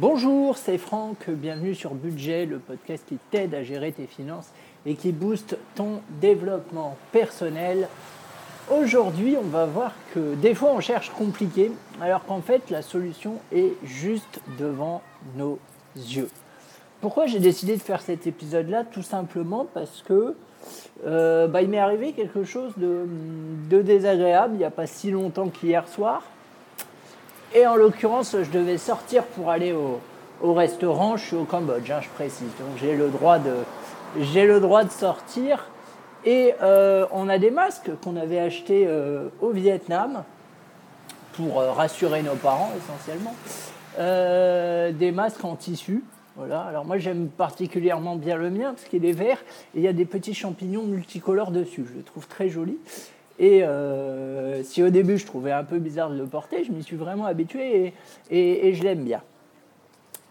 Bonjour, c'est Franck, bienvenue sur Budget, le podcast qui t'aide à gérer tes finances et qui booste ton développement personnel. Aujourd'hui, on va voir que des fois on cherche compliqué, alors qu'en fait la solution est juste devant nos yeux. Pourquoi j'ai décidé de faire cet épisode-là? Tout simplement parce que euh, bah, il m'est arrivé quelque chose de, désagréable il n'y a pas si longtemps qu'hier soir. Et en l'occurrence, je devais sortir pour aller au, restaurant. Je suis au Cambodge, hein, je précise. Donc j'ai le droit de, le droit de sortir. Et euh, on a des masques qu'on avait achetés euh, au Vietnam pour rassurer nos parents essentiellement. des masques en tissu voilà. Alors moi j'aime particulièrement bien le mien parce qu'il est vert et il y a des petits champignons multicolores dessus. Je le trouve très joli. Et euh, si au début je trouvais un peu bizarre de le porter, je m'y suis vraiment habitué et, je l'aime bien.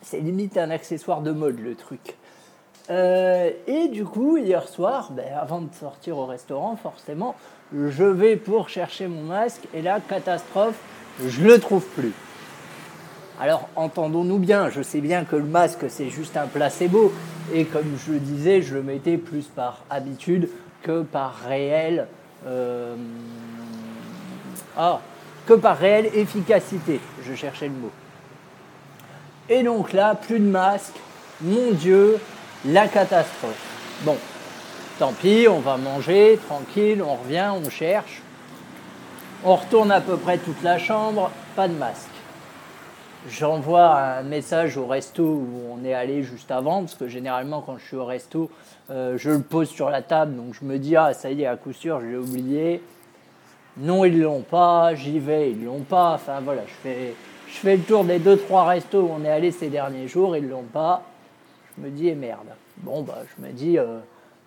C'est limite un accessoire de mode le truc. Euh, et du coup, hier soir, ben, avant de sortir au restaurant, forcément, je vais pour chercher mon masque et là, catastrophe, je le trouve plus. Alors entendons-nous bien, je sais bien que le masque c'est juste un placebo et comme je le disais, je le mettais plus par habitude que par réel euh, ah, que par réelle efficacité. Je cherchais le mot. Et donc là, plus de masque. Mon Dieu, la catastrophe. Bon, tant pis, on va manger, tranquille, on revient, on cherche. On retourne à peu près toute la chambre, pas de masque j'envoie un message au resto où on est allé juste avant, parce que généralement quand je suis au resto, euh, je le pose sur la table, donc je me dis ah ça y est à coup sûr je l'ai oublié. Non ils l'ont pas, j'y vais ils l'ont pas. Enfin voilà, je fais je fais le tour des deux trois restos où on est allé ces derniers jours, ils l'ont pas. Je me dis eh merde. Bon bah je me dis euh,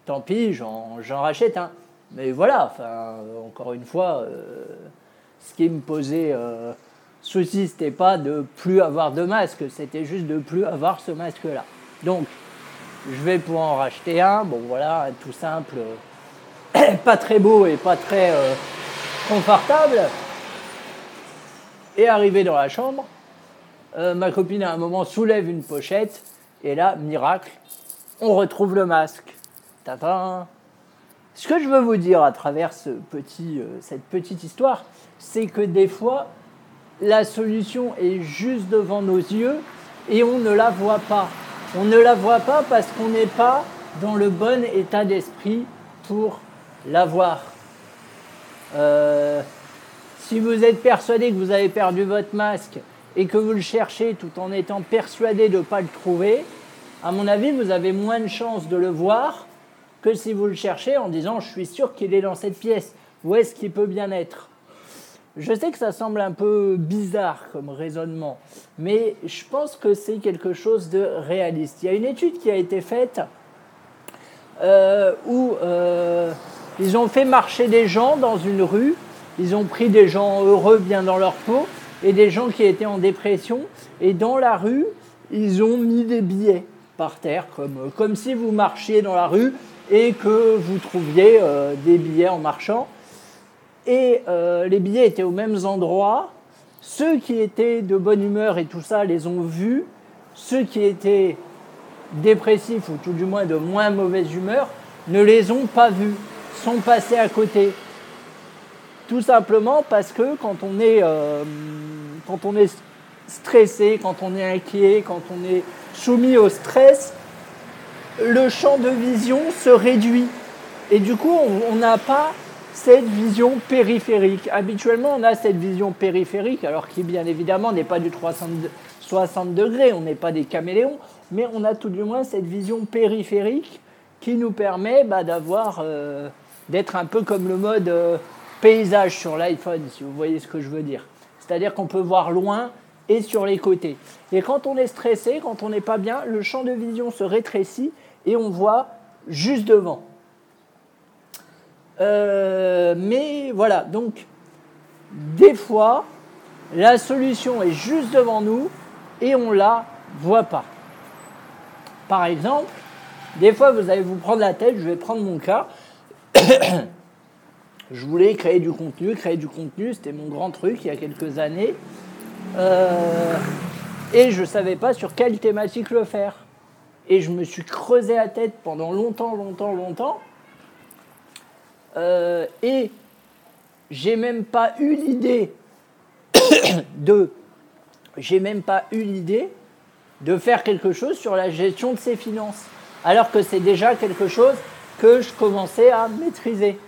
tant pis, j'en rachète. Mais voilà, enfin encore une fois, euh, ce qui me posait souci, c'était pas de plus avoir de masque, c'était juste de plus avoir ce masque-là. Donc, je vais pour en racheter un. Bon, voilà, tout simple, pas très beau et pas très euh, confortable. Et arrivé dans la chambre, euh, ma copine à un moment soulève une pochette et là, miracle, on retrouve le masque. Tata. Ce que je veux vous dire à travers ce petit, euh, cette petite histoire, c'est que des fois, la solution est juste devant nos yeux et on ne la voit pas. On ne la voit pas parce qu'on n'est pas dans le bon état d'esprit pour la voir. Euh, si vous êtes persuadé que vous avez perdu votre masque et que vous le cherchez tout en étant persuadé de ne pas le trouver, à mon avis, vous avez moins de chances de le voir que si vous le cherchez en disant je suis sûr qu'il est dans cette pièce. Où est-ce qu'il peut bien être? Je sais que ça semble un peu bizarre comme raisonnement, mais je pense que c'est quelque chose de réaliste. Il y a une étude qui a été faite euh, où euh, ils ont fait marcher des gens dans une rue, ils ont pris des gens heureux bien dans leur peau et des gens qui étaient en dépression, et dans la rue, ils ont mis des billets par terre, comme, comme si vous marchiez dans la rue et que vous trouviez euh, des billets en marchant et euh, les billets étaient aux mêmes endroits. Ceux qui étaient de bonne humeur et tout ça les ont vus. Ceux qui étaient dépressifs ou tout du moins de moins mauvaise humeur ne les ont pas vus, sont passés à côté. Tout simplement parce que quand on est, euh, quand on est stressé, quand on est inquiet, quand on est soumis au stress, le champ de vision se réduit. Et du coup, on n'a pas cette vision périphérique. Habituellement, on a cette vision périphérique, alors qui bien évidemment n'est pas du 360 degrés, on n'est pas des caméléons, mais on a tout du moins cette vision périphérique qui nous permet bah, d'avoir, euh, d'être un peu comme le mode euh, paysage sur l'iPhone, si vous voyez ce que je veux dire. C'est-à-dire qu'on peut voir loin et sur les côtés. Et quand on est stressé, quand on n'est pas bien, le champ de vision se rétrécit et on voit juste devant. Euh, mais voilà, donc des fois, la solution est juste devant nous et on la voit pas. Par exemple, des fois vous allez vous prendre la tête, je vais prendre mon cas. je voulais créer du contenu, créer du contenu, c'était mon grand truc il y a quelques années. Euh, Et je ne savais pas sur quelle thématique le faire. Et je me suis creusé la tête pendant longtemps, longtemps, longtemps. Euh, et j'ai même pas eu l'idée de. J'ai même pas eu l'idée de faire quelque chose sur la gestion de ses finances. Alors que c'est déjà quelque chose que je commençais à maîtriser.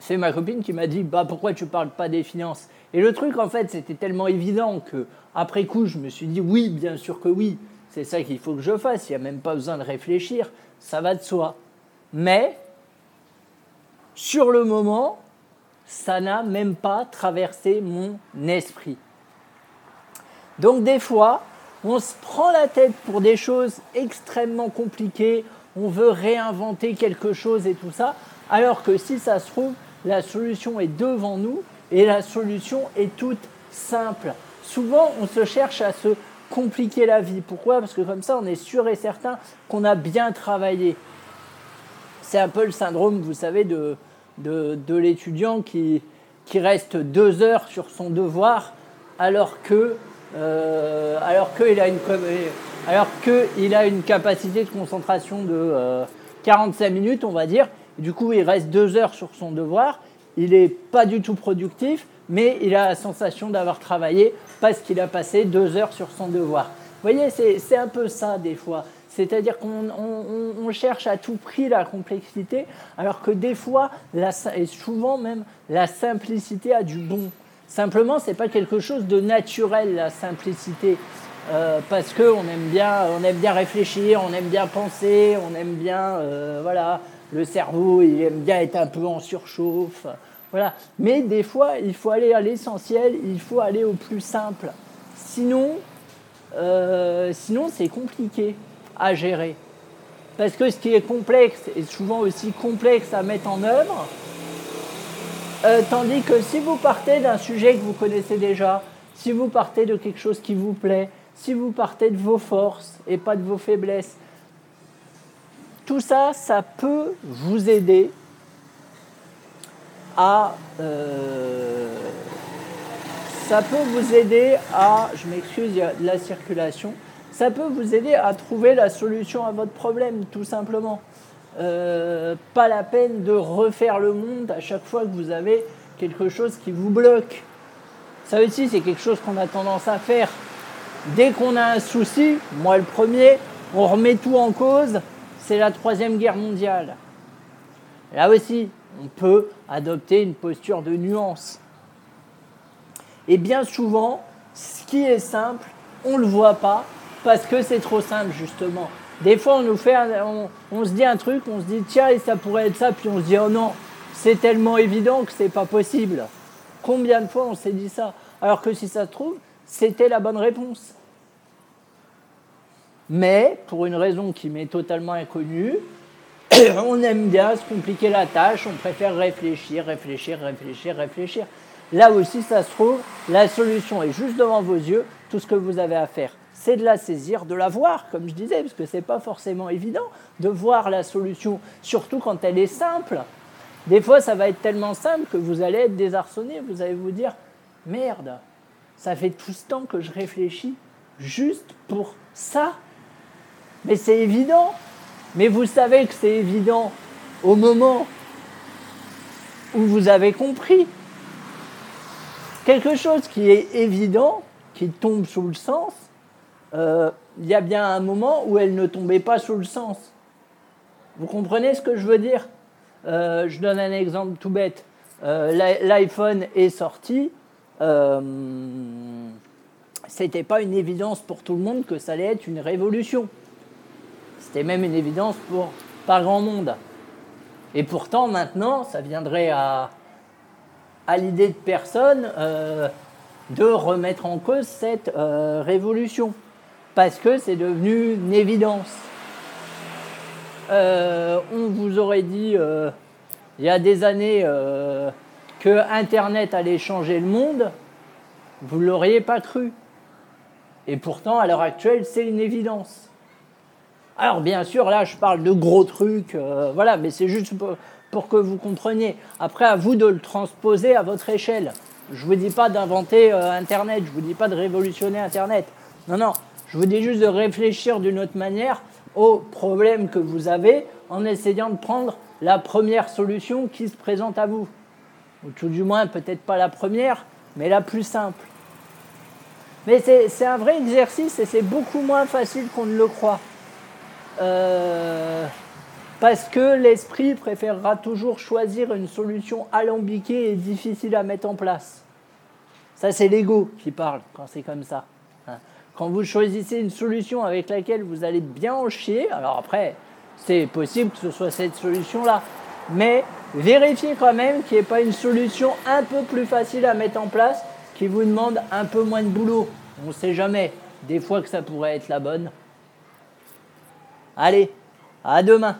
C'est ma copine qui m'a dit bah pourquoi tu parles pas des finances? Et le truc en fait c'était tellement évident que après coup je me suis dit oui bien sûr que oui c'est ça qu'il faut que je fasse il n'y a même pas besoin de réfléchir ça va de soi. Mais sur le moment ça n'a même pas traversé mon esprit. Donc des fois on se prend la tête pour des choses extrêmement compliquées, on veut réinventer quelque chose et tout ça, alors que si ça se trouve, la solution est devant nous et la solution est toute simple. Souvent, on se cherche à se compliquer la vie. Pourquoi? Parce que comme ça, on est sûr et certain qu'on a bien travaillé. C'est un peu le syndrome, vous savez, de, de, l'étudiant qui, qui reste deux heures sur son devoir alors que euh, alors qu'il a, une, alors a une capacité de concentration de 45 euh, minutes, on va dire. Du coup, il reste deux heures sur son devoir. Il n'est pas du tout productif, mais il a la sensation d'avoir travaillé parce qu'il a passé deux heures sur son devoir. Vous voyez, c'est un peu ça des fois. C'est-à-dire qu'on cherche à tout prix la complexité, alors que des fois, et souvent même, la simplicité a du bon. Simplement, ce n'est pas quelque chose de naturel, la simplicité. Euh, parce qu'on aime, bien, on aime bien réfléchir, on aime bien penser, on aime bien, euh, voilà, le cerveau, il aime bien être un peu en surchauffe. Voilà. Mais des fois, il faut aller à l'essentiel, il faut aller au plus simple. Sinon, euh, sinon c'est compliqué à gérer. Parce que ce qui est complexe est souvent aussi complexe à mettre en œuvre. Euh, tandis que si vous partez d'un sujet que vous connaissez déjà, si vous partez de quelque chose qui vous plaît, si vous partez de vos forces et pas de vos faiblesses, tout ça, ça peut vous aider à... Euh, ça peut vous aider à... Je m'excuse, il y a de la circulation. Ça peut vous aider à trouver la solution à votre problème, tout simplement. Euh, pas la peine de refaire le monde à chaque fois que vous avez quelque chose qui vous bloque. Ça aussi, c'est quelque chose qu'on a tendance à faire. Dès qu'on a un souci, moi le premier, on remet tout en cause, c'est la troisième guerre mondiale. Là aussi, on peut adopter une posture de nuance. Et bien souvent, ce qui est simple, on ne le voit pas parce que c'est trop simple, justement. Des fois, on nous fait, on, se dit un truc, on se dit tiens, et ça pourrait être ça, puis on se dit oh non, c'est tellement évident que c'est pas possible. Combien de fois on s'est dit ça? Alors que si ça se trouve, c'était la bonne réponse. Mais, pour une raison qui m'est totalement inconnue, on aime bien se compliquer la tâche, on préfère réfléchir, réfléchir, réfléchir, réfléchir. Là aussi, ça se trouve, la solution est juste devant vos yeux, tout ce que vous avez à faire c'est de la saisir, de la voir, comme je disais, parce que ce n'est pas forcément évident de voir la solution, surtout quand elle est simple. Des fois, ça va être tellement simple que vous allez être désarçonné, vous allez vous dire, merde, ça fait tout ce temps que je réfléchis juste pour ça. Mais c'est évident. Mais vous savez que c'est évident au moment où vous avez compris. Quelque chose qui est évident, qui tombe sous le sens, euh, il y a bien un moment où elle ne tombait pas sous le sens. Vous comprenez ce que je veux dire? Euh, Je donne un exemple tout bête. Euh, L'iPhone est sorti. C'était pas une évidence pour tout le monde que ça allait être une révolution. C'était même une évidence pour pas grand monde. Et pourtant, maintenant, ça viendrait à, l'idée de personne de remettre en cause cette révolution parce que c'est devenu une évidence. Euh, on vous aurait dit euh, il y a des années euh, que Internet allait changer le monde, vous ne l'auriez pas cru. Et pourtant, à l'heure actuelle, c'est une évidence. Alors bien sûr, là, je parle de gros trucs, voilà, mais c'est juste pour, pour, que vous compreniez. Après, à vous de le transposer à votre échelle. Je ne vous dis pas d'inventer euh, Internet, je ne vous dis pas de révolutionner Internet. Non, non, je vous dis juste de réfléchir d'une autre manière aux problèmes que vous avez en essayant de prendre la première solution qui se présente à vous. Ou tout du moins, peut-être pas la première, mais la plus simple. Mais c'est un vrai exercice et c'est beaucoup moins facile qu'on ne le croit. Euh, parce que l'esprit préférera toujours choisir une solution alambiquée et difficile à mettre en place. Ça, c'est l'ego qui parle quand c'est comme ça. Hein. Quand vous choisissez une solution avec laquelle vous allez bien en chier, alors après, c'est possible que ce soit cette solution-là. Mais vérifiez quand même qu'il n'y ait pas une solution un peu plus facile à mettre en place qui vous demande un peu moins de boulot. On ne sait jamais. Des fois que ça pourrait être la bonne. Allez, à demain.